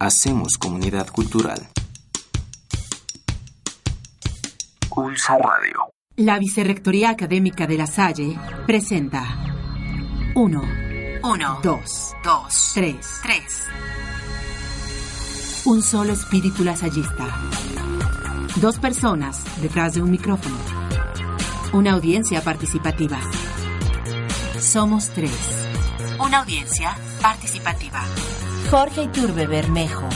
Hacemos comunidad cultural. Pulso Radio. La Vicerrectoría Académica de La Salle presenta 1, 1, 2, 2, 3. 3. Un solo espíritu lasallista. Dos personas detrás de un micrófono. Una audiencia participativa. Somos tres. Una audiencia participativa. Jorge Iturbe Bermejo.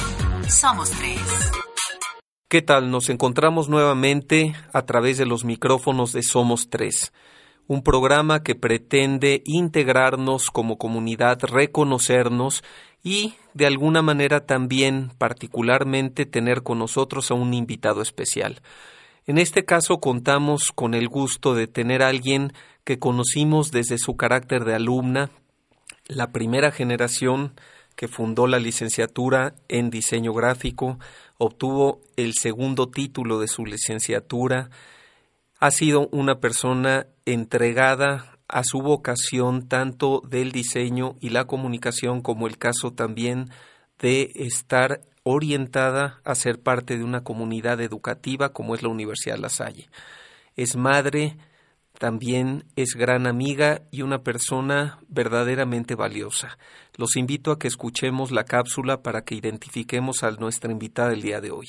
Somos tres. ¿Qué tal? Nos encontramos nuevamente a través de los micrófonos de Somos Tres, un programa que pretende integrarnos como comunidad, reconocernos y, de alguna manera también, particularmente, tener con nosotros a un invitado especial. En este caso contamos con el gusto de tener a alguien que conocimos desde su carácter de alumna, la primera generación que fundó la licenciatura en diseño gráfico, obtuvo el segundo título de su licenciatura, ha sido una persona entregada a su vocación tanto del diseño y la comunicación como el caso también de estar orientada a ser parte de una comunidad educativa como es la Universidad La Salle. Es madre, también es gran amiga y una persona verdaderamente valiosa. Los invito a que escuchemos la cápsula para que identifiquemos a nuestra invitada del día de hoy.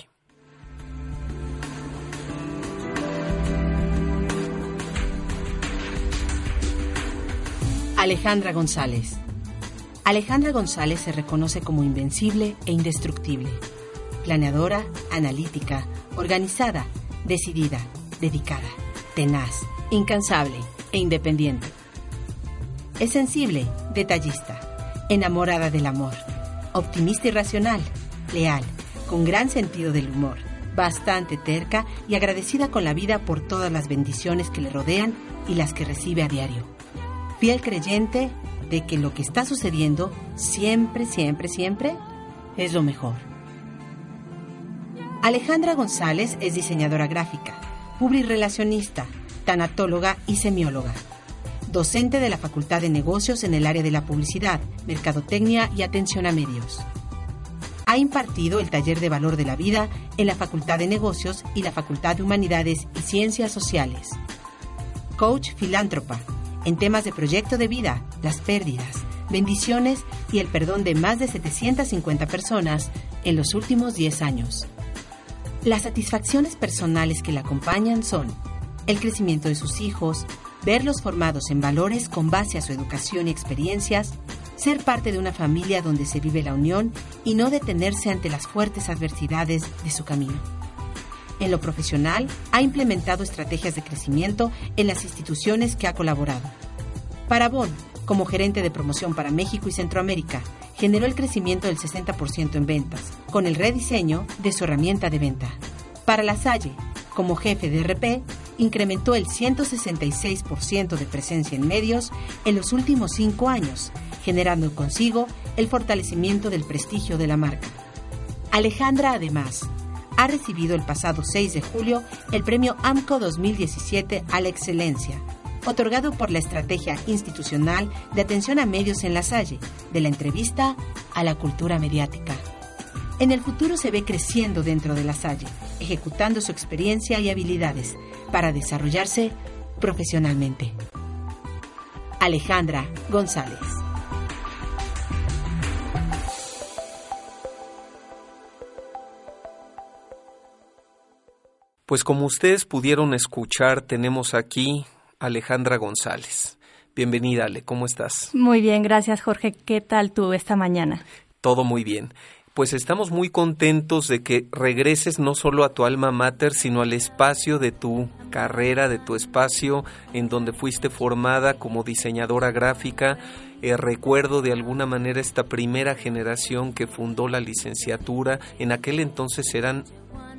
Alejandra González. Alejandra González se reconoce como invencible e indestructible. Planeadora, analítica, organizada, decidida, dedicada, tenaz, incansable e independiente. Es sensible, detallista, enamorada del amor, optimista y racional, leal, con gran sentido del humor, bastante terca y agradecida con la vida por todas las bendiciones que le rodean y las que recibe a diario. Fiel creyente de que lo que está sucediendo siempre, siempre, siempre es lo mejor. Alejandra González es diseñadora gráfica, publirelacionista, tanatóloga y semióloga. Docente de la Facultad de Negocios en el área de la publicidad, mercadotecnia y atención a medios. Ha impartido el taller de valor de la vida en la Facultad de Negocios y la Facultad de Humanidades y Ciencias Sociales. Coach filántropa en temas de proyecto de vida, las pérdidas, bendiciones y el perdón de más de 750 personas en los últimos 10 años. Las satisfacciones personales que la acompañan son el crecimiento de sus hijos, verlos formados en valores con base a su educación y experiencias, ser parte de una familia donde se vive la unión y no detenerse ante las fuertes adversidades de su camino. En lo profesional, ha implementado estrategias de crecimiento en las instituciones que ha colaborado. Para Bon, como gerente de promoción para México y Centroamérica, generó el crecimiento del 60% en ventas, con el rediseño de su herramienta de venta. Para La Salle, como jefe de RP, incrementó el 166% de presencia en medios en los últimos cinco años, generando consigo el fortalecimiento del prestigio de la marca. Alejandra, además, ha recibido el pasado 6 de julio el premio AMCO 2017 a la excelencia, otorgado por la Estrategia Institucional de Atención a Medios en la Salle, de la entrevista a la cultura mediática. En el futuro se ve creciendo dentro de la Salle, ejecutando su experiencia y habilidades para desarrollarse profesionalmente. Alejandra González. Pues como ustedes pudieron escuchar, tenemos aquí a Alejandra González. Bienvenida, Ale, ¿cómo estás? Muy bien, gracias Jorge. ¿Qué tal tú esta mañana? Todo muy bien. Pues estamos muy contentos de que regreses no solo a tu alma mater, sino al espacio de tu carrera, de tu espacio en donde fuiste formada como diseñadora gráfica. Eh, recuerdo de alguna manera esta primera generación que fundó la licenciatura. En aquel entonces eran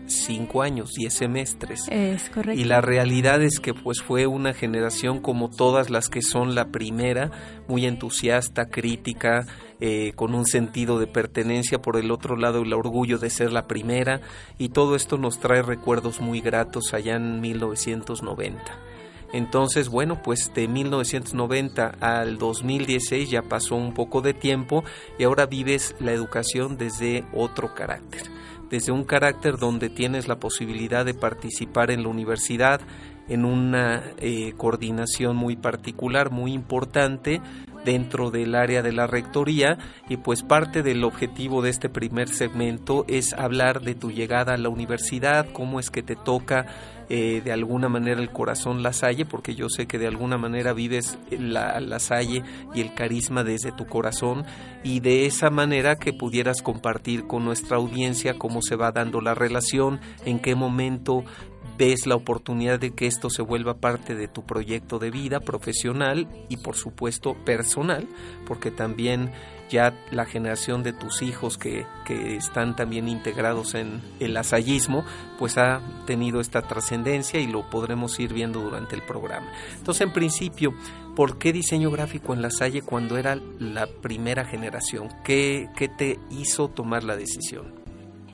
cinco años, diez semestres. Es correcto. Y la realidad es que pues fue una generación como todas las que son la primera, muy entusiasta, crítica, eh, con un sentido de pertenencia, por el otro lado el orgullo de ser la primera, y todo esto nos trae recuerdos muy gratos allá en 1990. Entonces, bueno, pues de 1990 al 2016 ya pasó un poco de tiempo y ahora vives la educación desde otro carácter. Desde un carácter donde tienes la posibilidad de participar en la universidad en una eh, coordinación muy particular, muy importante, dentro del área de la rectoría. Y pues parte del objetivo de este primer segmento es hablar de tu llegada a la universidad, cómo es que te toca eh, de alguna manera el corazón La Salle, porque yo sé que de alguna manera vives la, la Salle y el carisma desde tu corazón y de esa manera que pudieras compartir con nuestra audiencia cómo se va dando la relación, en qué momento ves la oportunidad de que esto se vuelva parte de tu proyecto de vida profesional y por supuesto personal, porque también ya la generación de tus hijos que, que están también integrados en el asallismo, pues ha tenido esta trascendencia y lo podremos ir viendo durante el programa. Entonces, en principio, ¿por qué diseño gráfico en la Salle cuando era la primera generación? ¿Qué, qué te hizo tomar la decisión?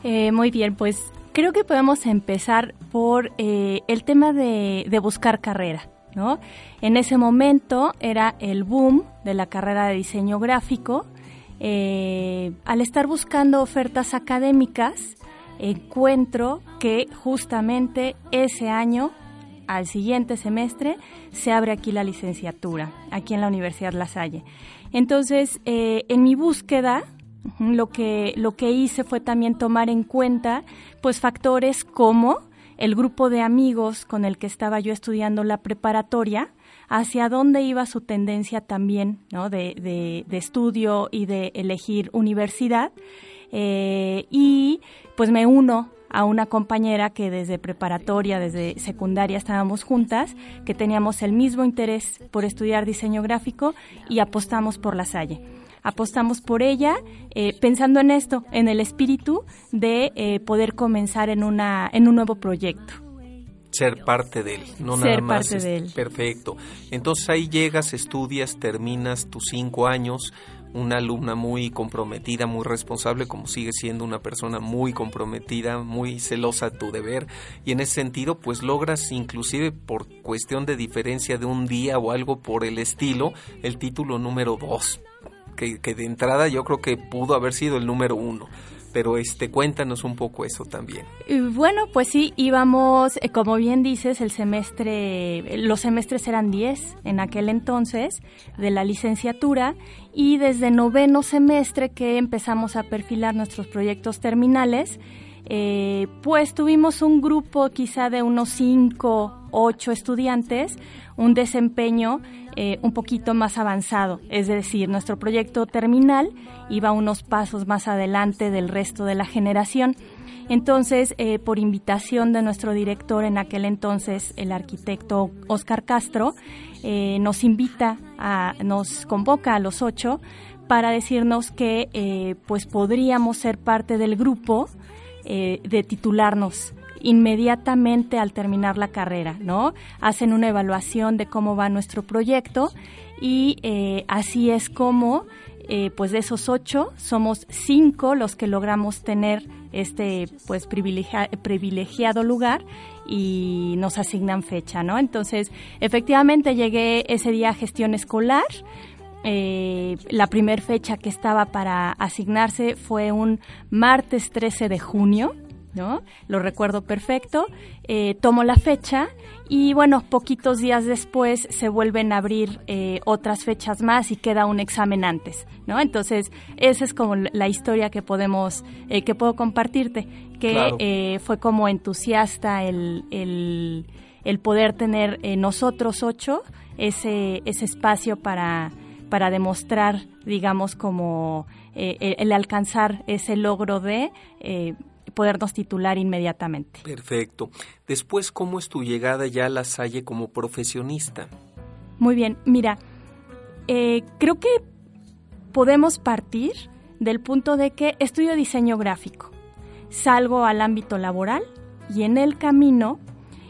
Eh, muy bien, pues creo que podemos empezar por eh, el tema de, buscar carrera. ¿no? En ese momento era el boom de la carrera de diseño gráfico. Eh, al estar buscando ofertas académicas, encuentro que justamente ese año, al siguiente semestre, se abre aquí la licenciatura, aquí en la Universidad La Salle. Entonces, eh, en mi búsqueda, lo que, lo que hice fue también tomar en cuenta pues factores como el grupo de amigos con el que estaba yo estudiando la preparatoria, hacia dónde iba su tendencia también ¿no? de, de, estudio y de elegir universidad. Eh, y pues me uno a una compañera que desde preparatoria, desde secundaria estábamos juntas, que teníamos el mismo interés por estudiar diseño gráfico y apostamos por la Salle apostamos por ella eh, pensando en esto, en el espíritu de eh, poder comenzar en, una, en un nuevo proyecto. Ser parte de él, no Ser nada más. parte de él. Perfecto. Entonces ahí llegas, estudias, terminas tus cinco años, una alumna muy comprometida, muy responsable, como sigue siendo una persona muy comprometida, muy celosa a tu deber, y en ese sentido, pues logras, inclusive por cuestión de diferencia de un día o algo por el estilo, el título número dos, que, de entrada yo creo que pudo haber sido el número uno. Pero este, cuéntanos un poco eso también. Bueno, pues sí, íbamos, eh, como bien dices, el semestre, los semestres eran 10 en aquel entonces de la licenciatura y desde noveno semestre que empezamos a perfilar nuestros proyectos terminales, eh, pues tuvimos un grupo quizá de unos 5, 8 estudiantes, un desempeño eh, un poquito más avanzado, es decir, nuestro proyecto terminal iba unos pasos más adelante del resto de la generación. Entonces, eh, por invitación de nuestro director en aquel entonces, el arquitecto Oscar Castro, eh, nos invita, a, nos convoca a los ocho para decirnos que pues podríamos ser parte del grupo de titularnos inmediatamente al terminar la carrera, ¿no? Hacen una evaluación de cómo va nuestro proyecto y eh, así es como, eh, pues de esos ocho, somos cinco los que logramos tener este, pues privilegia- privilegiado lugar y nos asignan fecha, ¿no? Entonces, efectivamente llegué ese día a gestión escolar. Eh, la primera fecha que estaba para asignarse fue un martes 13 de junio, ¿no? Lo recuerdo perfecto. Eh, tomo la fecha y bueno, poquitos días después se vuelven a abrir eh, otras fechas más y queda un examen antes, ¿no? Entonces, esa es como la historia que podemos, eh, que puedo compartirte, que Claro. fue como entusiasta el, el, el poder tener nosotros ocho ese, ese espacio para, para demostrar, digamos, como eh, el, el alcanzar ese logro de eh, podernos titular inmediatamente. Perfecto. Después, ¿cómo es tu llegada ya a la Salle como profesionista? Muy bien, mira, eh, creo que podemos partir del punto de que estudio diseño gráfico, salgo al ámbito laboral y en el camino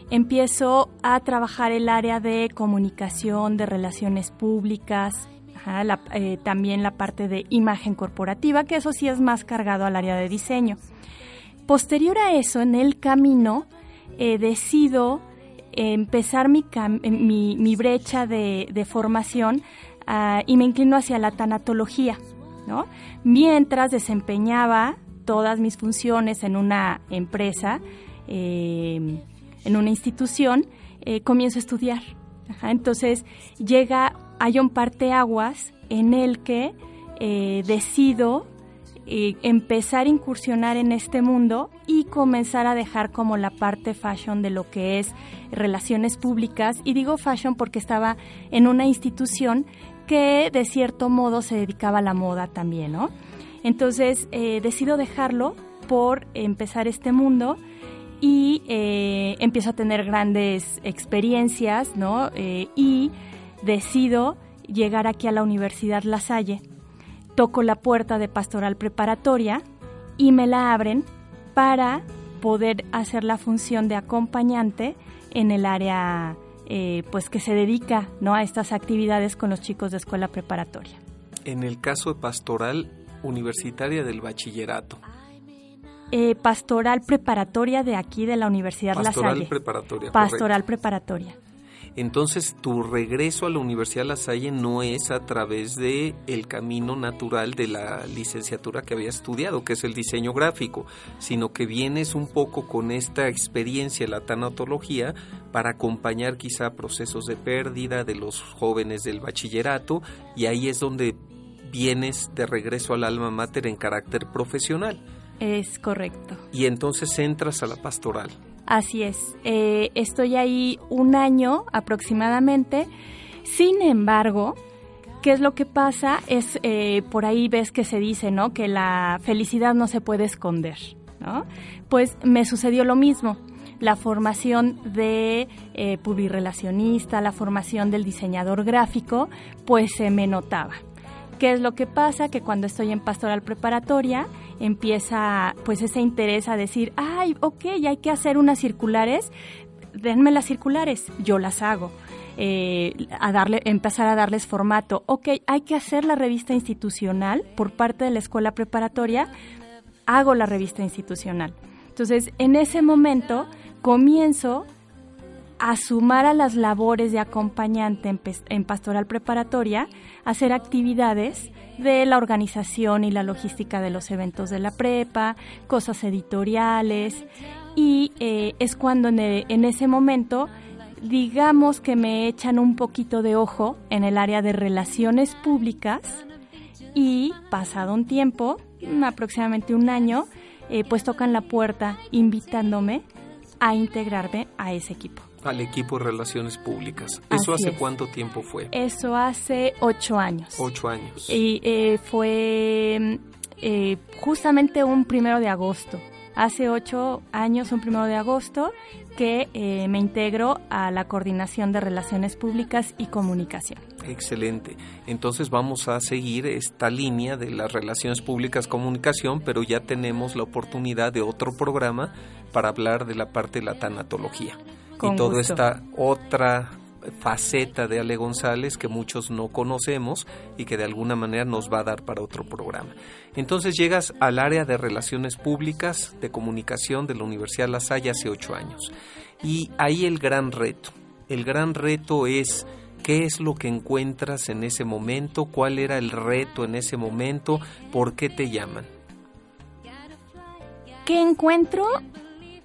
empiezo a trabajar el área de comunicación, de relaciones públicas, ajá, la- eh, también la parte de imagen corporativa, que eso sí es más cargado al área de diseño. Posterior a eso, en el camino, eh, decido empezar mi, mi, brecha de, formación ah, y me inclino hacia la tanatología, ¿no? Mientras desempeñaba todas mis funciones en una empresa, em, en una institución, eh, comienzo a estudiar. entonces llega, hay un parteaguas en el que eh, decido empezar a incursionar en este mundo y comenzar a dejar como la parte fashion de lo que es relaciones públicas. Y digo fashion porque estaba en una institución que de cierto modo se dedicaba a la moda también, ¿no? Entonces eh, decido dejarlo por empezar este mundo y eh, empiezo a tener grandes experiencias, ¿no? Eh, y decido llegar aquí a la Universidad La Salle. Toco la puerta de pastoral preparatoria y me la abren para poder hacer la función de acompañante en el área pues que se dedica ¿no? a estas actividades con los chicos de escuela preparatoria. En el caso de pastoral, universitaria del bachillerato. Eh, pastoral preparatoria de aquí de la Universidad La Salle. preparatoria. Pastoral preparatoria. Entonces, tu regreso a la Universidad La Salle no es a través de el camino natural de la licenciatura que había estudiado, que es el diseño gráfico, sino que vienes un poco con esta experiencia, la tanatología, para acompañar quizá procesos de pérdida de los jóvenes del bachillerato, y ahí es donde vienes de regreso al alma mater en carácter profesional. Es correcto. Y entonces entras a la pastoral. Así es. Eh, estoy ahí un año aproximadamente. Sin embargo, ¿qué es lo que pasa? Es eh, por ahí ves que se dice, ¿no? Que la felicidad no se puede esconder, ¿no? Pues me sucedió lo mismo. La formación de eh, la formación del diseñador gráfico, pues se me notaba. ¿Qué es lo que pasa? Que cuando estoy en pastoral preparatoria empieza pues ese interés a decir, ay, ok, hay que hacer unas circulares, denme las circulares, yo las hago. Eh, a darle, empezar a darles formato. Ok, hay que hacer la revista institucional por parte de la escuela preparatoria, hago la revista institucional. Entonces, en ese momento comienzo a sumar a las labores de acompañante en, pastoral preparatoria, hacer actividades de la organización y la logística de los eventos de la prepa, cosas editoriales, y eh, es cuando en, en ese momento digamos que me echan un poquito de ojo en el área de relaciones públicas y pasado un tiempo, aproximadamente un año, eh, pues tocan la puerta invitándome a integrarme a ese equipo al equipo de relaciones públicas. ¿Eso hace cuánto tiempo fue? Eso hace ocho años. Ocho años. Y eh, fue eh, justamente un primero de agosto. Hace ocho años, un primero de agosto, que eh, me integro a la coordinación de relaciones públicas y comunicación. Excelente. Entonces vamos a seguir esta línea de las relaciones públicas comunicación, pero ya tenemos la oportunidad de otro programa para hablar de la parte de la tanatología y toda esta otra faceta de Ale González que muchos no conocemos y que de alguna manera nos va a dar para otro programa. Entonces llegas al área de relaciones públicas de comunicación de la Universidad La Salle hace ocho años. Y ahí el gran reto. El gran reto es qué es lo que encuentras en ese momento, cuál era el reto en ese momento, por qué te llaman. ¿Qué encuentro?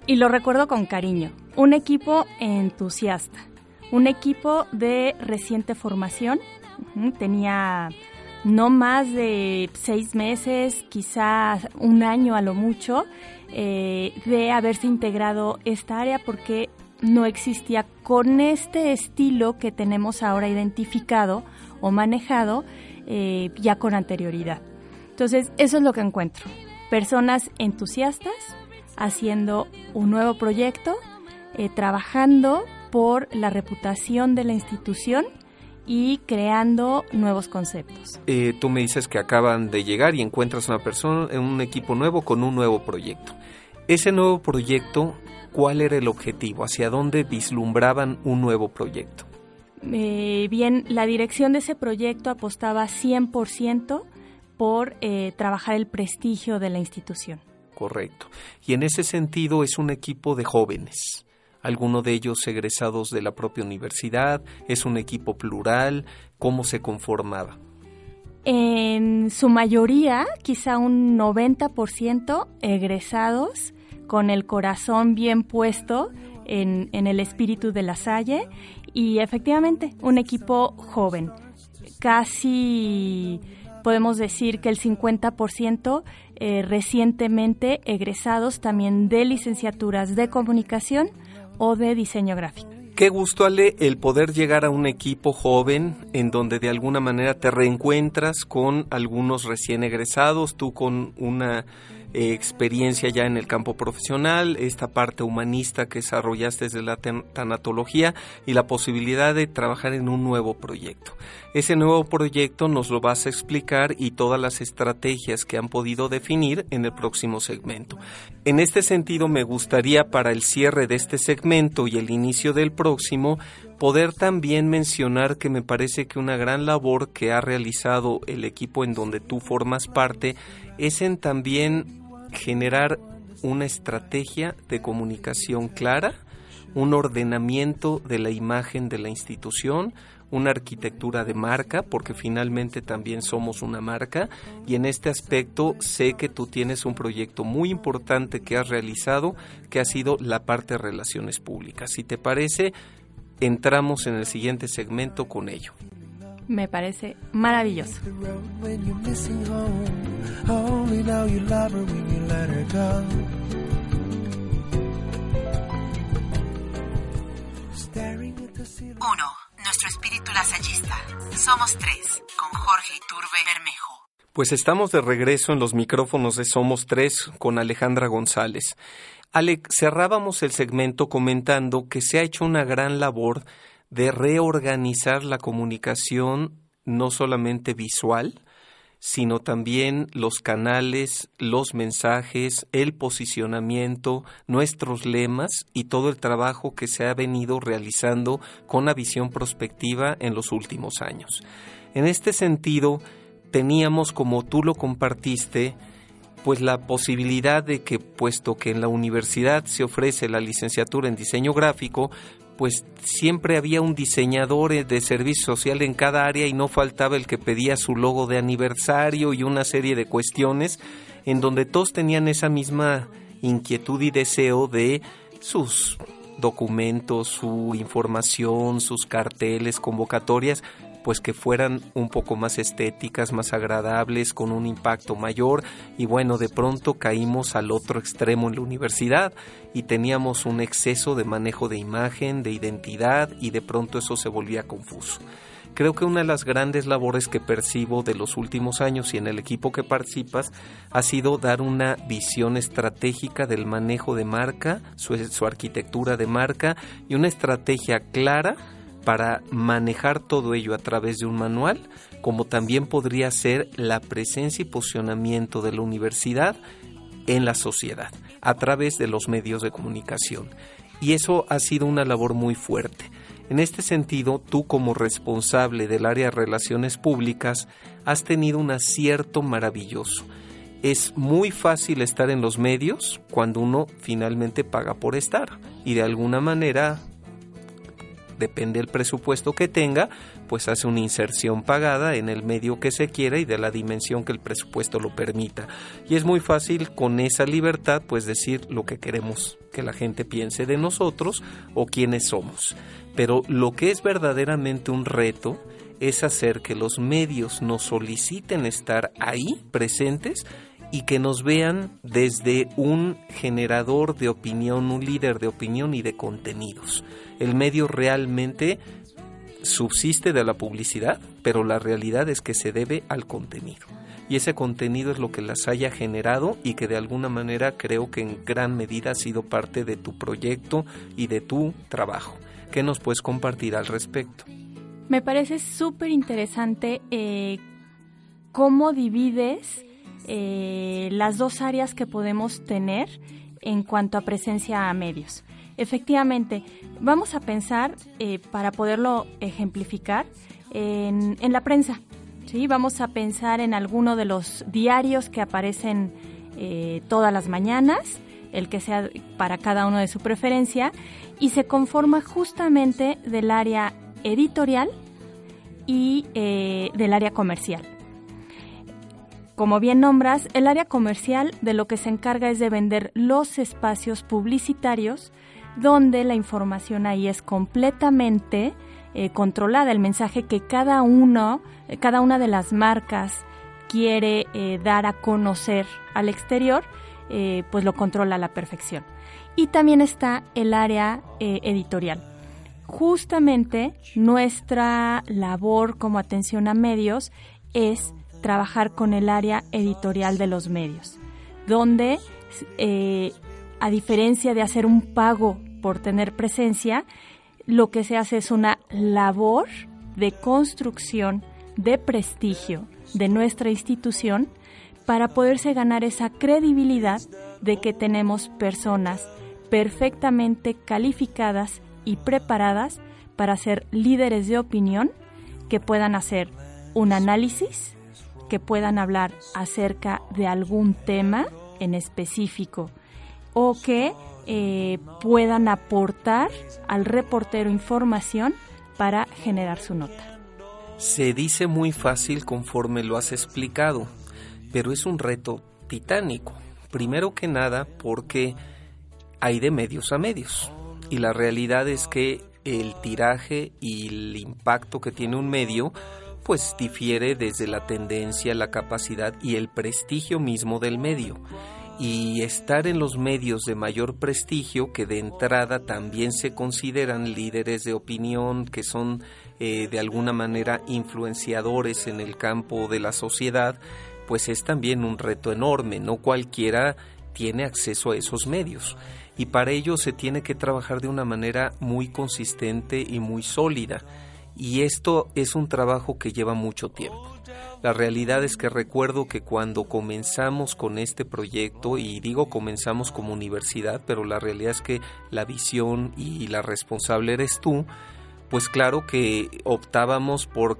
Y lo recuerdo con cariño un equipo entusiasta, un equipo de reciente formación. Tenía no más de seis meses, quizás un año a lo mucho, eh, de haberse integrado esta área porque no existía con este estilo que tenemos ahora identificado o manejado eh, ya con anterioridad. Entonces, eso es lo que encuentro. Personas entusiastas haciendo un nuevo proyecto eh, trabajando por la reputación de la institución y creando nuevos conceptos. Eh, tú me dices que acaban de llegar y encuentras una persona, en un equipo nuevo con un nuevo proyecto. Ese nuevo proyecto, ¿cuál era el objetivo? ¿Hacia dónde vislumbraban un nuevo proyecto? Eh, bien, la dirección de ese proyecto apostaba 100% por trabajar el prestigio de la institución. Correcto. Y en ese sentido es un equipo de jóvenes alguno de ellos egresados de la propia universidad, es un equipo plural, ¿cómo se conformaba? En su mayoría, quizá un 90% egresados con el corazón bien puesto en, en el espíritu de la Salle y efectivamente un equipo joven. Casi podemos decir que el 50% eh, recientemente egresados también de licenciaturas de comunicación o de diseño gráfico. Qué gusto, Ale, el poder llegar a un equipo joven en donde de alguna manera te reencuentras con algunos recién egresados, tú con una experiencia ya en el campo profesional, esta parte humanista que desarrollaste desde la tanatología y la posibilidad de trabajar en un nuevo proyecto. Ese nuevo proyecto nos lo vas a explicar y todas las estrategias que han podido definir en el próximo segmento. En este sentido, me gustaría para el cierre de este segmento y el inicio del próximo, poder también mencionar que me parece que una gran labor que ha realizado el equipo en donde tú formas parte es en también generar una estrategia de comunicación clara, un ordenamiento de la imagen de la institución, una arquitectura de marca, porque finalmente también somos una marca, y en este aspecto sé que tú tienes un proyecto muy importante que has realizado, que ha sido la parte de relaciones públicas. Si te parece, entramos en el siguiente segmento con ello. Me parece maravilloso. Uno, nuestro espíritu lasallista. Somos tres, con Jorge Iturbe Bermejo. Pues estamos de regreso en los micrófonos de Somos Tres con Alejandra González. Alex, cerrábamos el segmento comentando que se ha hecho una gran labor de reorganizar la comunicación no solamente visual, sino también los canales, los mensajes, el posicionamiento, nuestros lemas y todo el trabajo que se ha venido realizando con la visión prospectiva en los últimos años. En este sentido, teníamos, como tú lo compartiste, pues la posibilidad de que, puesto que en la universidad se ofrece la licenciatura en diseño gráfico, pues siempre había un diseñador eh, de servicio social en cada área y no faltaba el que pedía su logo de aniversario y una serie de cuestiones en donde todos tenían esa misma inquietud y deseo de sus documentos, su información, sus carteles, convocatorias, pues que fueran un poco más estéticas, más agradables, con un impacto mayor y bueno, de pronto caímos al otro extremo en la universidad y teníamos un exceso de manejo de imagen, de identidad y de pronto eso se volvía confuso. Creo que una de las grandes labores que percibo de los últimos años y en el equipo que participas ha sido dar una visión estratégica del manejo de marca, su, su arquitectura de marca y una estrategia clara para manejar todo ello a través de un manual, como también podría ser la presencia y posicionamiento de la universidad en la sociedad, a través de los medios de comunicación. Y eso ha sido una labor muy fuerte. En este sentido, tú como responsable del área de relaciones públicas has tenido un acierto maravilloso. Es muy fácil estar en los medios cuando uno finalmente paga por estar y de alguna manera depende del presupuesto que tenga, pues hace una inserción pagada en el medio que se quiera y de la dimensión que el presupuesto lo permita. Y es muy fácil con esa libertad pues decir lo que queremos que la gente piense de nosotros o quiénes somos. Pero lo que es verdaderamente un reto es hacer que los medios nos soliciten estar ahí presentes y que nos vean desde un generador de opinión, un líder de opinión y de contenidos. El medio realmente subsiste de la publicidad, pero la realidad es que se debe al contenido. Y ese contenido es lo que las haya generado y que de alguna manera creo que en gran medida ha sido parte de tu proyecto y de tu trabajo. ¿Qué nos puedes compartir al respecto? Me parece súper interesante eh, cómo divides eh, las dos áreas que podemos tener en cuanto a presencia a medios. Efectivamente, vamos a pensar, eh, para poderlo ejemplificar, en, la prensa. ¿sí? Vamos a pensar en alguno de los diarios que aparecen eh, todas las mañanas el que sea para cada uno de su preferencia, y se conforma justamente del área editorial y del área comercial. Como bien nombras, el área comercial de lo que se encarga es de vender los espacios publicitarios donde la información ahí es completamente eh, controlada, el mensaje que cada uno, eh, cada una de las marcas quiere dar a conocer al exterior, pues lo controla a la perfección. Y también está el área editorial justamente nuestra labor como atención a medios es trabajar con el área editorial de los medios, donde eh, a diferencia de hacer un pago por tener presencia, lo que se hace es una labor de construcción de prestigio de nuestra institución para poderse ganar esa credibilidad de que tenemos personas perfectamente calificadas y preparadas para ser líderes de opinión que puedan hacer un análisis, que puedan hablar acerca de algún tema en específico o que eh, puedan aportar al reportero información para generar su nota. Se dice muy fácil conforme lo has explicado, pero es un reto titánico. Primero que nada porque hay de medios a medios y la realidad es que el tiraje y el impacto que tiene un medio pues difiere desde la tendencia, la capacidad y el prestigio mismo del medio. Y estar en los medios de mayor prestigio, que de entrada también se consideran líderes de opinión, que son eh, de alguna manera influenciadores en el campo de la sociedad, pues es también un reto enorme. No cualquiera tiene acceso a esos medios y para ello se tiene que trabajar de una manera muy consistente y muy sólida. Y esto es un trabajo que lleva mucho tiempo. La realidad es que recuerdo que cuando comenzamos con este proyecto, y digo comenzamos como universidad, pero la realidad es que la visión y la responsable eres tú, pues claro que optábamos por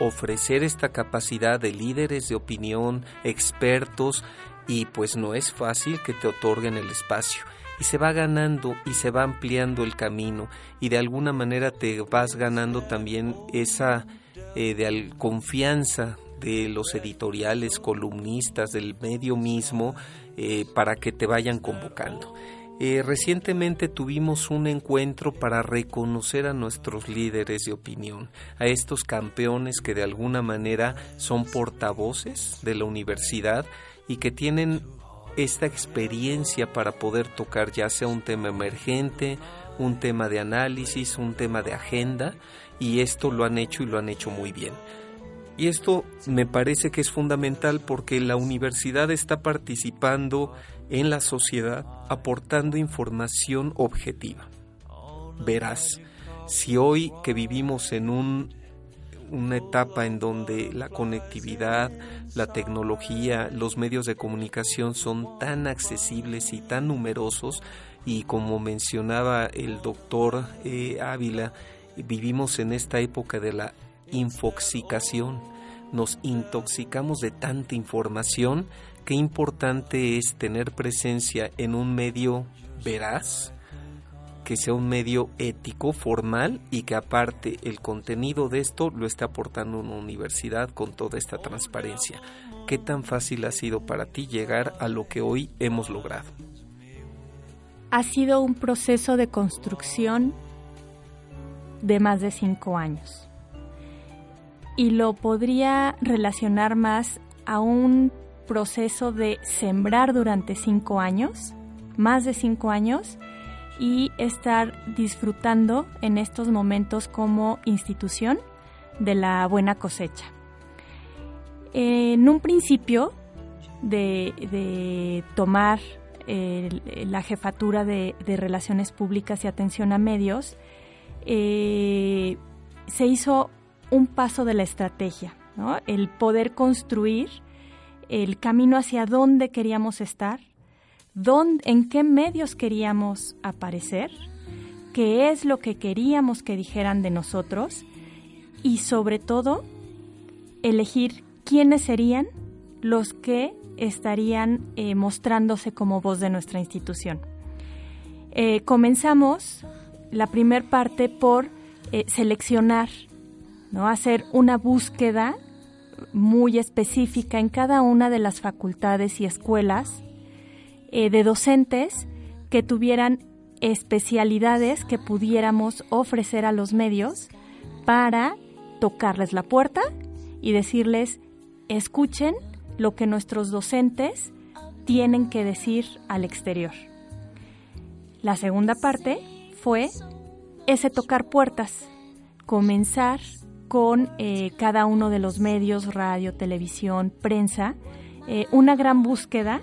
ofrecer esta capacidad de líderes de opinión, expertos, y pues no es fácil que te otorguen el espacio y se va ganando y se va ampliando el camino y de alguna manera te vas ganando también esa eh, de confianza de los editoriales, columnistas, del medio mismo, eh, para que te vayan convocando. Eh, recientemente tuvimos un encuentro para reconocer a nuestros líderes de opinión, a estos campeones que de alguna manera son portavoces de la universidad y que tienen esta experiencia para poder tocar ya sea un tema emergente, un tema de análisis, un tema de agenda, y esto lo han hecho y lo han hecho muy bien. Y esto me parece que es fundamental porque la universidad está participando en la sociedad aportando información objetiva. Verás, si hoy que vivimos en un una etapa en donde la conectividad, la tecnología, los medios de comunicación son tan accesibles y tan numerosos. Y como mencionaba el doctor eh, Ávila, vivimos en esta época de la infoxicación, nos intoxicamos de tanta información, qué importante es tener presencia en un medio veraz, que sea un medio ético, formal y que aparte el contenido de esto lo está aportando una universidad con toda esta transparencia. ¿Qué tan fácil ha sido para ti llegar a lo que hoy hemos logrado? Ha sido un proceso de construcción de más de cinco años. Y lo podría relacionar más a un proceso de sembrar durante cinco años, más de cinco años, y estar disfrutando en estos momentos como institución de la buena cosecha. En un principio de, tomar la jefatura de, relaciones públicas y atención a medios, eh, se hizo un paso de la estrategia, el poder construir el camino hacia dónde queríamos estar, en qué medios queríamos aparecer, qué es lo que queríamos que dijeran de nosotros y sobre todo elegir quiénes serían los que estarían eh, mostrándose como voz de nuestra institución. Eh, comenzamos la primera parte por eh, seleccionar, ¿no? hacer una búsqueda muy específica en cada una de las facultades y escuelas de docentes que tuvieran especialidades que pudiéramos ofrecer a los medios para tocarles la puerta y decirles, escuchen lo que nuestros docentes tienen que decir al exterior. La segunda parte fue ese tocar puertas, comenzar con eh, cada uno de los medios, radio, televisión, prensa, eh, una gran búsqueda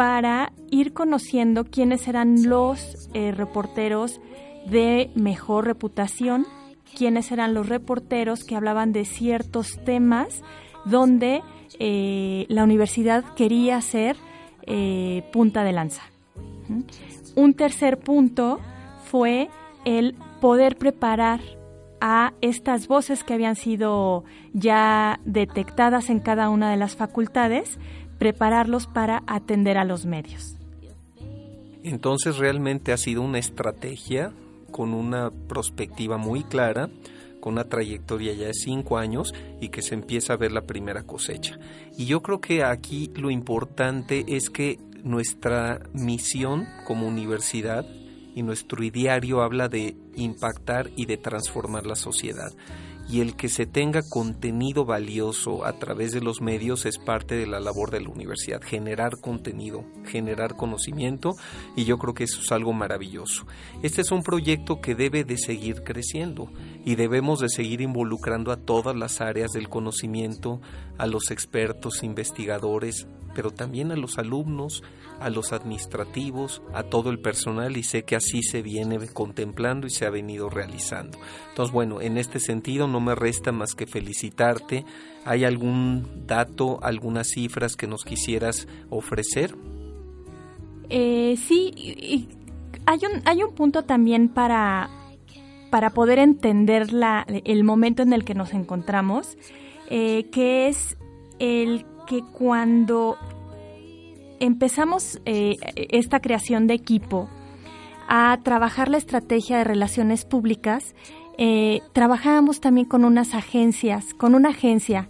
para ir conociendo quiénes eran los eh, reporteros de mejor reputación, quiénes eran los reporteros que hablaban de ciertos temas donde eh, la universidad quería ser eh, punta de lanza. Un tercer punto fue el poder preparar a estas voces que habían sido ya detectadas en cada una de las facultades, prepararlos para atender a los medios. Entonces realmente ha sido una estrategia con una perspectiva muy clara con una trayectoria ya de cinco años y que se empieza a ver la primera cosecha. Y yo creo que aquí lo importante es que nuestra misión como universidad y nuestro ideario habla de impactar y de transformar la sociedad y el que se tenga contenido valioso a través de los medios es parte de la labor de la universidad, generar contenido, generar conocimiento y yo creo que eso es algo maravilloso. Este es un proyecto que debe de seguir creciendo y debemos de seguir involucrando a todas las áreas del conocimiento, a los expertos, investigadores, pero también a los alumnos, a los administrativos, a todo el personal y sé que así se viene contemplando y se ha venido realizando. Entonces, bueno, en este sentido no me resta más que felicitarte. ¿Hay algún dato, algunas cifras que nos quisieras ofrecer? Eh, sí, hay un, hay un punto también para, para poder entender la, el momento en el que nos encontramos, eh, que es el que cuando empezamos eh, esta creación de equipo a trabajar la estrategia de relaciones públicas, eh, trabajábamos también con unas agencias, con una agencia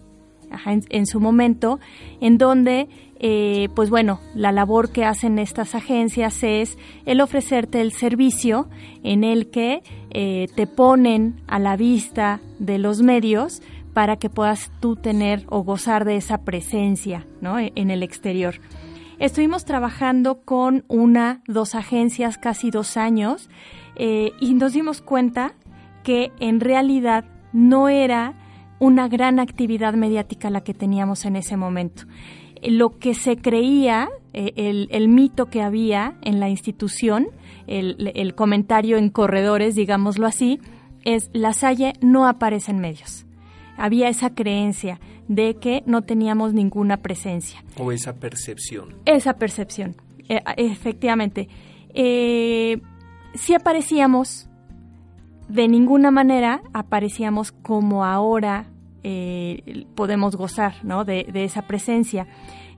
en, su momento, en donde, eh, pues bueno, la labor que hacen estas agencias es el ofrecerte el servicio en el que te ponen a la vista de los medios para que puedas tú tener o gozar de esa presencia ¿no? E, en el exterior. Estuvimos trabajando con una, dos agencias casi dos años eh, y nos dimos cuenta que en realidad no era una gran actividad mediática la que teníamos en ese momento. Lo que se creía, eh, el, mito que había en la institución, el, comentario en corredores, digámoslo así, es la Salle no aparece en medios había esa creencia de que no teníamos ninguna presencia. O esa percepción. Esa percepción, e, efectivamente. Eh, si aparecíamos, de ninguna manera aparecíamos como ahora eh, podemos gozar de, esa presencia.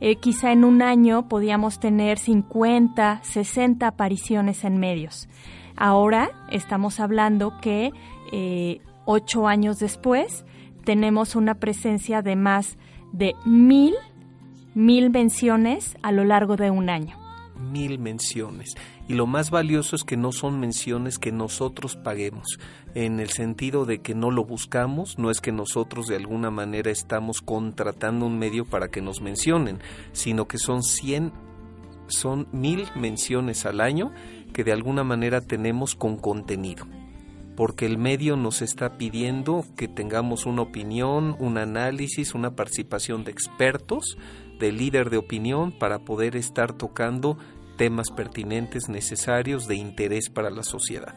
Eh, quizá en un año podíamos tener 50, 60 apariciones en medios. Ahora estamos hablando que ocho años después tenemos una presencia de más de mil, mil menciones a lo largo de un año. Mil menciones. Y lo más valioso es que no son menciones que nosotros paguemos, en el sentido de que no lo buscamos, no es que nosotros de alguna manera estamos contratando un medio para que nos mencionen, sino que son cien, son mil menciones al año que de alguna manera tenemos con contenido porque el medio nos está pidiendo que tengamos una opinión, un análisis, una participación de expertos, de líder de opinión, para poder estar tocando temas pertinentes, necesarios, de interés para la sociedad.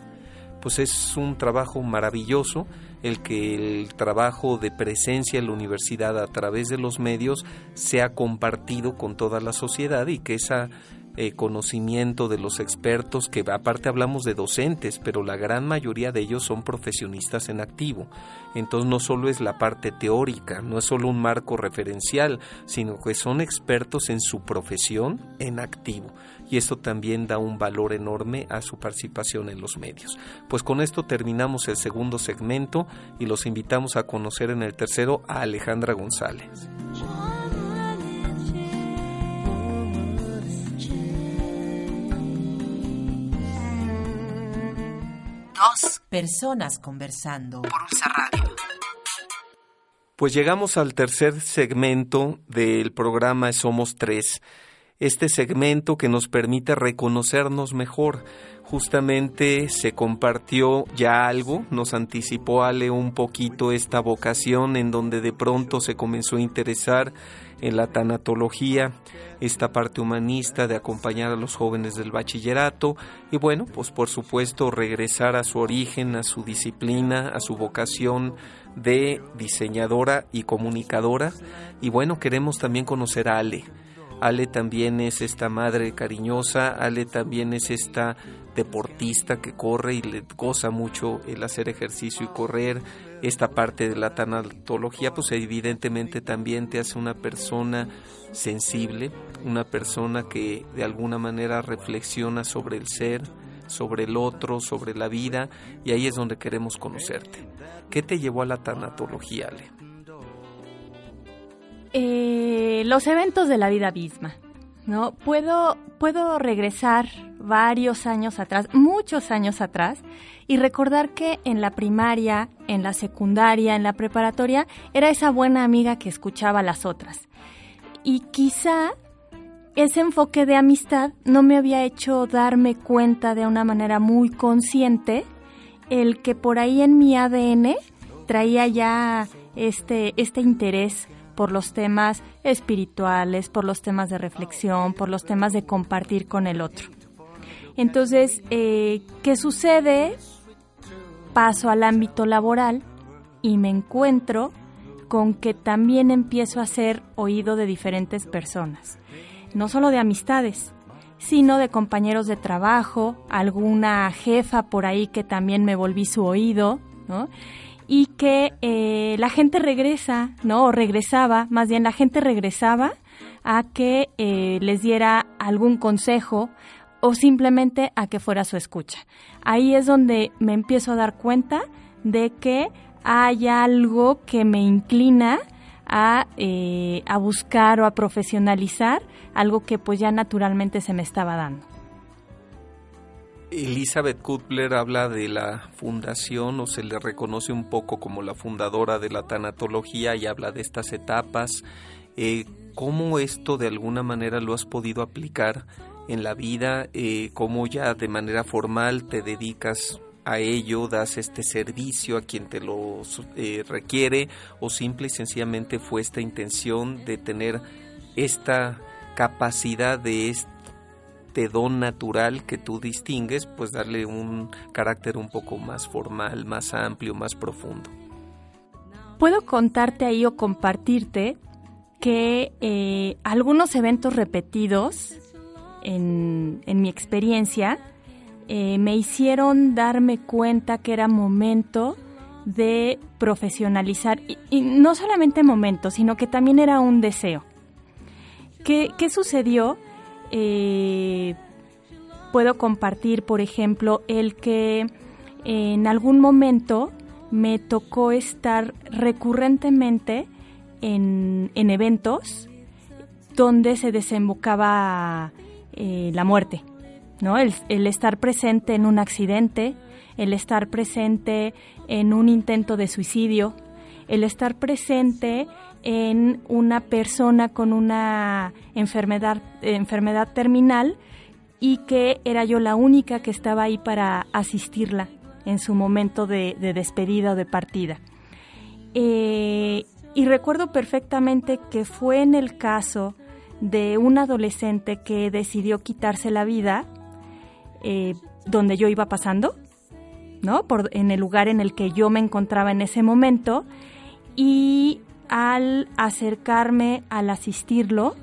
Pues es un trabajo maravilloso el que el trabajo de presencia en la universidad a través de los medios sea compartido con toda la sociedad y que esa eh, conocimiento de los expertos, que aparte hablamos de docentes, pero la gran mayoría de ellos son profesionistas en activo. Entonces no solo es la parte teórica, no es solo un marco referencial, sino que son expertos en su profesión en activo. Y esto también da un valor enorme a su participación en los medios. Pues con esto terminamos el segundo segmento y los invitamos a conocer en el tercero a Alejandra González. Dos personas conversando. Por Ulsa Radio. Pues llegamos al tercer segmento del programa Somos Tres. Este segmento que nos permite reconocernos mejor. Justamente se compartió ya algo, nos anticipó Ale un poquito esta vocación en donde de pronto se comenzó a interesar en la tanatología, esta parte humanista de acompañar a los jóvenes del bachillerato y bueno, pues por supuesto regresar a su origen, a su disciplina, a su vocación de diseñadora y comunicadora y bueno, queremos también conocer a Ale. Ale también es esta madre cariñosa, Ale también es esta deportista que corre y le goza mucho el hacer ejercicio y correr. Esta parte de la tanatología, pues evidentemente también te hace una persona sensible, una persona que de alguna manera reflexiona sobre el ser, sobre el otro, sobre la vida, y ahí es donde queremos conocerte. ¿Qué te llevó a la tanatología, Ale? Eh, los eventos de la vida misma. ¿No? Puedo, puedo regresar varios años atrás, muchos años atrás, y recordar que en la primaria, en la secundaria, en la preparatoria, era esa buena amiga que escuchaba a las otras. Y quizá ese enfoque de amistad no me había hecho darme cuenta de una manera muy consciente el que por ahí en mi ADN traía ya este, este interés por los temas espirituales, por los temas de reflexión, por los temas de compartir con el otro. Entonces, eh, ¿qué sucede? Paso al ámbito laboral y me encuentro con que también empiezo a ser oído de diferentes personas, no solo de amistades, sino de compañeros de trabajo, alguna jefa por ahí que también me volví su oído, ¿no? Y que eh, la gente regresa, ¿no? O regresaba, más bien la gente regresaba a que eh, les diera algún consejo o simplemente a que fuera su escucha. Ahí es donde me empiezo a dar cuenta de que hay algo que me inclina a, eh, a buscar o a profesionalizar algo que pues ya naturalmente se me estaba dando. Elizabeth Kutler habla de la fundación o se le reconoce un poco como la fundadora de la tanatología y habla de estas etapas. Eh, ¿Cómo esto de alguna manera lo has podido aplicar en la vida? Eh, ¿Cómo ya de manera formal te dedicas a ello, das este servicio a quien te lo eh, requiere o simple y sencillamente fue esta intención de tener esta capacidad de este don natural que tú distingues, pues darle un carácter un poco más formal, más amplio, más profundo. Puedo contarte ahí o compartirte que eh, algunos eventos repetidos en, mi experiencia eh, me hicieron darme cuenta que era momento de profesionalizar, y, no solamente momento, sino que también era un deseo. ¿Qué, qué sucedió? Eh, puedo compartir, por ejemplo, el que en algún momento me tocó estar recurrentemente en, eventos donde se desembocaba eh, la muerte, ¿no? El, estar presente en un accidente, el estar presente en un intento de suicidio, el estar presente en una persona con una enfermedad, enfermedad terminal y que era yo la única que estaba ahí para asistirla en su momento de, despedida o de partida. Eh, y recuerdo perfectamente que fue en el caso de un adolescente que decidió quitarse la vida eh, donde yo iba pasando, ¿no? Por, en el lugar en el que yo me encontraba en ese momento y al acercarme al asistirlo,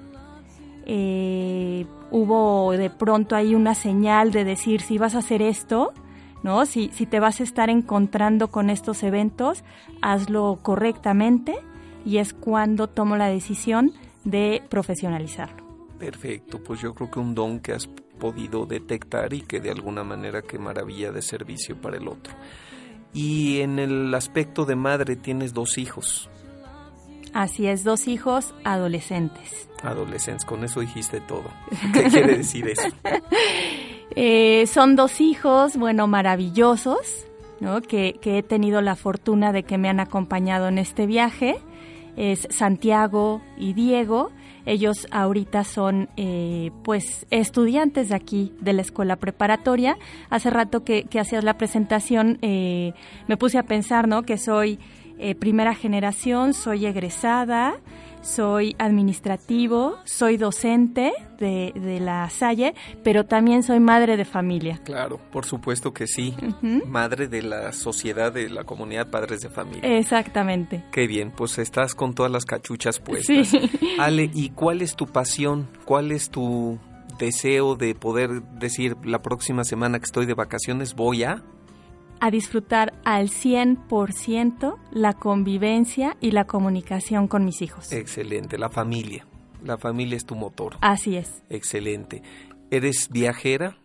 eh, hubo de pronto ahí una señal de decir si vas a hacer esto, ¿no? Si, si te vas a estar encontrando con estos eventos, hazlo correctamente y es cuando tomo la decisión de profesionalizarlo. Perfecto, pues yo creo que un don que has podido detectar y que de alguna manera qué maravilla de servicio para el otro. Y en el aspecto de madre tienes dos hijos. Así es, dos hijos adolescentes. Adolescentes, con eso dijiste todo. ¿Qué quiere decir eso? Eh, son dos hijos, bueno, maravillosos, ¿no? Que, que he tenido la fortuna de que me han acompañado en este viaje. Es Santiago y Diego. Ellos ahorita son eh, pues estudiantes de aquí de la escuela preparatoria. Hace rato que, que hacías la presentación eh, me puse a pensar, ¿no? Que soy eh, primera generación, soy egresada, soy administrativo, soy docente de, de, la Salle, pero también soy madre de familia. Claro, por supuesto que sí. Uh -huh. Madre de la sociedad, de la comunidad Padres de Familia. Exactamente. Qué bien, pues estás con todas las cachuchas puestas. Sí. Ale, ¿y cuál es tu pasión? ¿Cuál es tu deseo de poder decir la próxima semana que estoy de vacaciones voy a a disfrutar al 100% la convivencia y la comunicación con mis hijos. Excelente, la familia. La familia es tu motor. Así es. Excelente. ¿Eres viajera?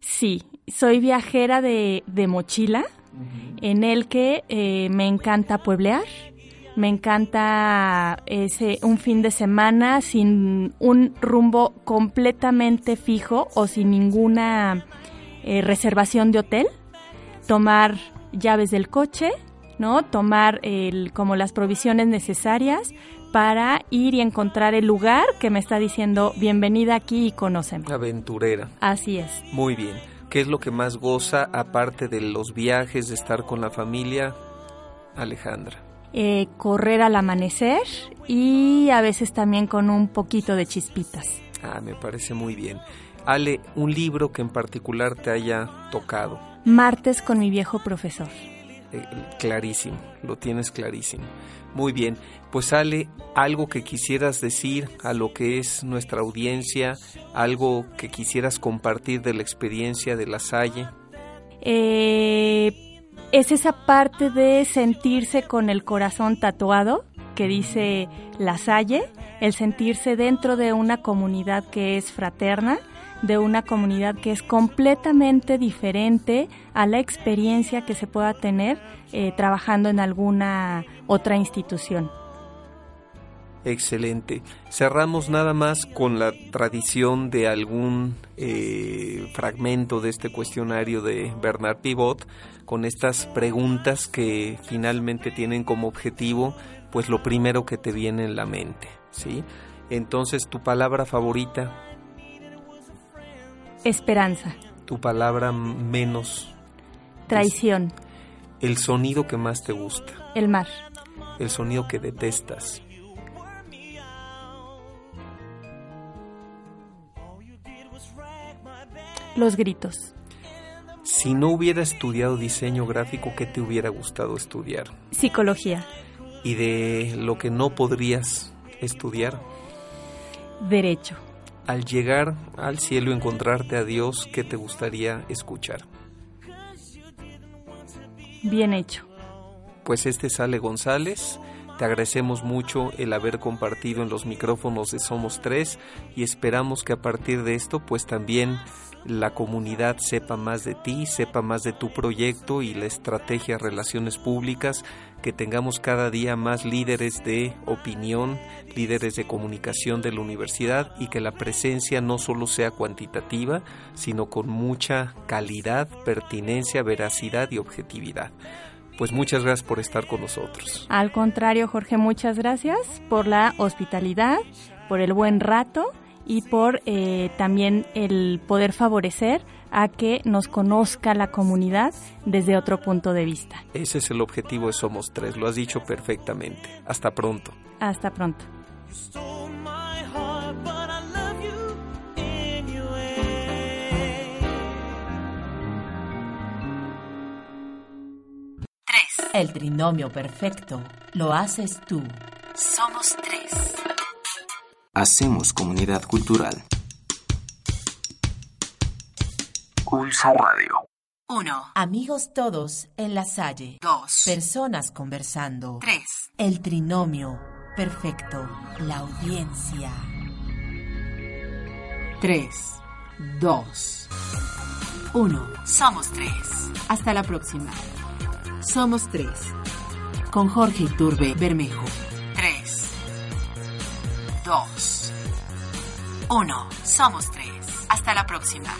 Sí, soy viajera de, de mochila, uh -huh. en el que eh, me encanta pueblear, me encanta ese un fin de semana sin un rumbo completamente fijo o sin ninguna eh, reservación de hotel tomar llaves del coche, ¿no? Tomar el, como las provisiones necesarias para ir y encontrar el lugar que me está diciendo bienvenida aquí y conóceme. Aventurera. Así es. Muy bien. ¿Qué es lo que más goza aparte de los viajes, de estar con la familia, Alejandra? Eh, correr al amanecer y a veces también con un poquito de chispitas. Ah, me parece muy bien. Ale, un libro que en particular te haya tocado. Martes con mi viejo profesor. Eh, clarísimo, lo tienes clarísimo. Muy bien, pues Ale, algo que quisieras decir a lo que es nuestra audiencia, algo que quisieras compartir de la experiencia de la Salle. Eh, es esa parte de sentirse con el corazón tatuado que dice la Salle, el sentirse dentro de una comunidad que es fraterna, de una comunidad que es completamente diferente a la experiencia que se pueda tener eh, trabajando en alguna otra institución. Excelente. Cerramos nada más con la tradición de algún eh, fragmento de este cuestionario de Bernard Pivot, con estas preguntas que finalmente tienen como objetivo pues lo primero que te viene en la mente, ¿sí? Entonces, tu palabra favorita Esperanza. Tu palabra menos. Traición. El sonido que más te gusta. El mar. El sonido que detestas. Los gritos. Si no hubiera estudiado diseño gráfico, ¿qué te hubiera gustado estudiar? Psicología. ¿Y de lo que no podrías estudiar? Derecho al llegar al cielo encontrarte a Dios, ¿qué te gustaría escuchar? Bien hecho. Pues este es Ale González. Te agradecemos mucho el haber compartido en los micrófonos de Somos Tres y esperamos que a partir de esto pues también la comunidad sepa más de ti, sepa más de tu proyecto y la estrategia Relaciones Públicas, que tengamos cada día más líderes de opinión, líderes de comunicación de la universidad y que la presencia no solo sea cuantitativa, sino con mucha calidad, pertinencia, veracidad y objetividad. Pues muchas gracias por estar con nosotros. Al contrario, Jorge, muchas gracias por la hospitalidad, por el buen rato y por eh, también el poder favorecer a que nos conozca la comunidad desde otro punto de vista. Ese es el objetivo de Somos Tres, lo has dicho perfectamente. Hasta pronto. Hasta pronto. Tres. El trinomio perfecto lo haces tú. Somos tres. Hacemos comunidad cultural. Pulsa Radio. 1, Amigos todos en la Salle. 2, Personas conversando. 3. El trinomio perfecto. La audiencia. 3, 2, 1. Somos 3. Hasta la próxima. Somos tres. Con Jorge Iturbe Bermejo. 3, 2, 1. Somos 3. Hasta la próxima.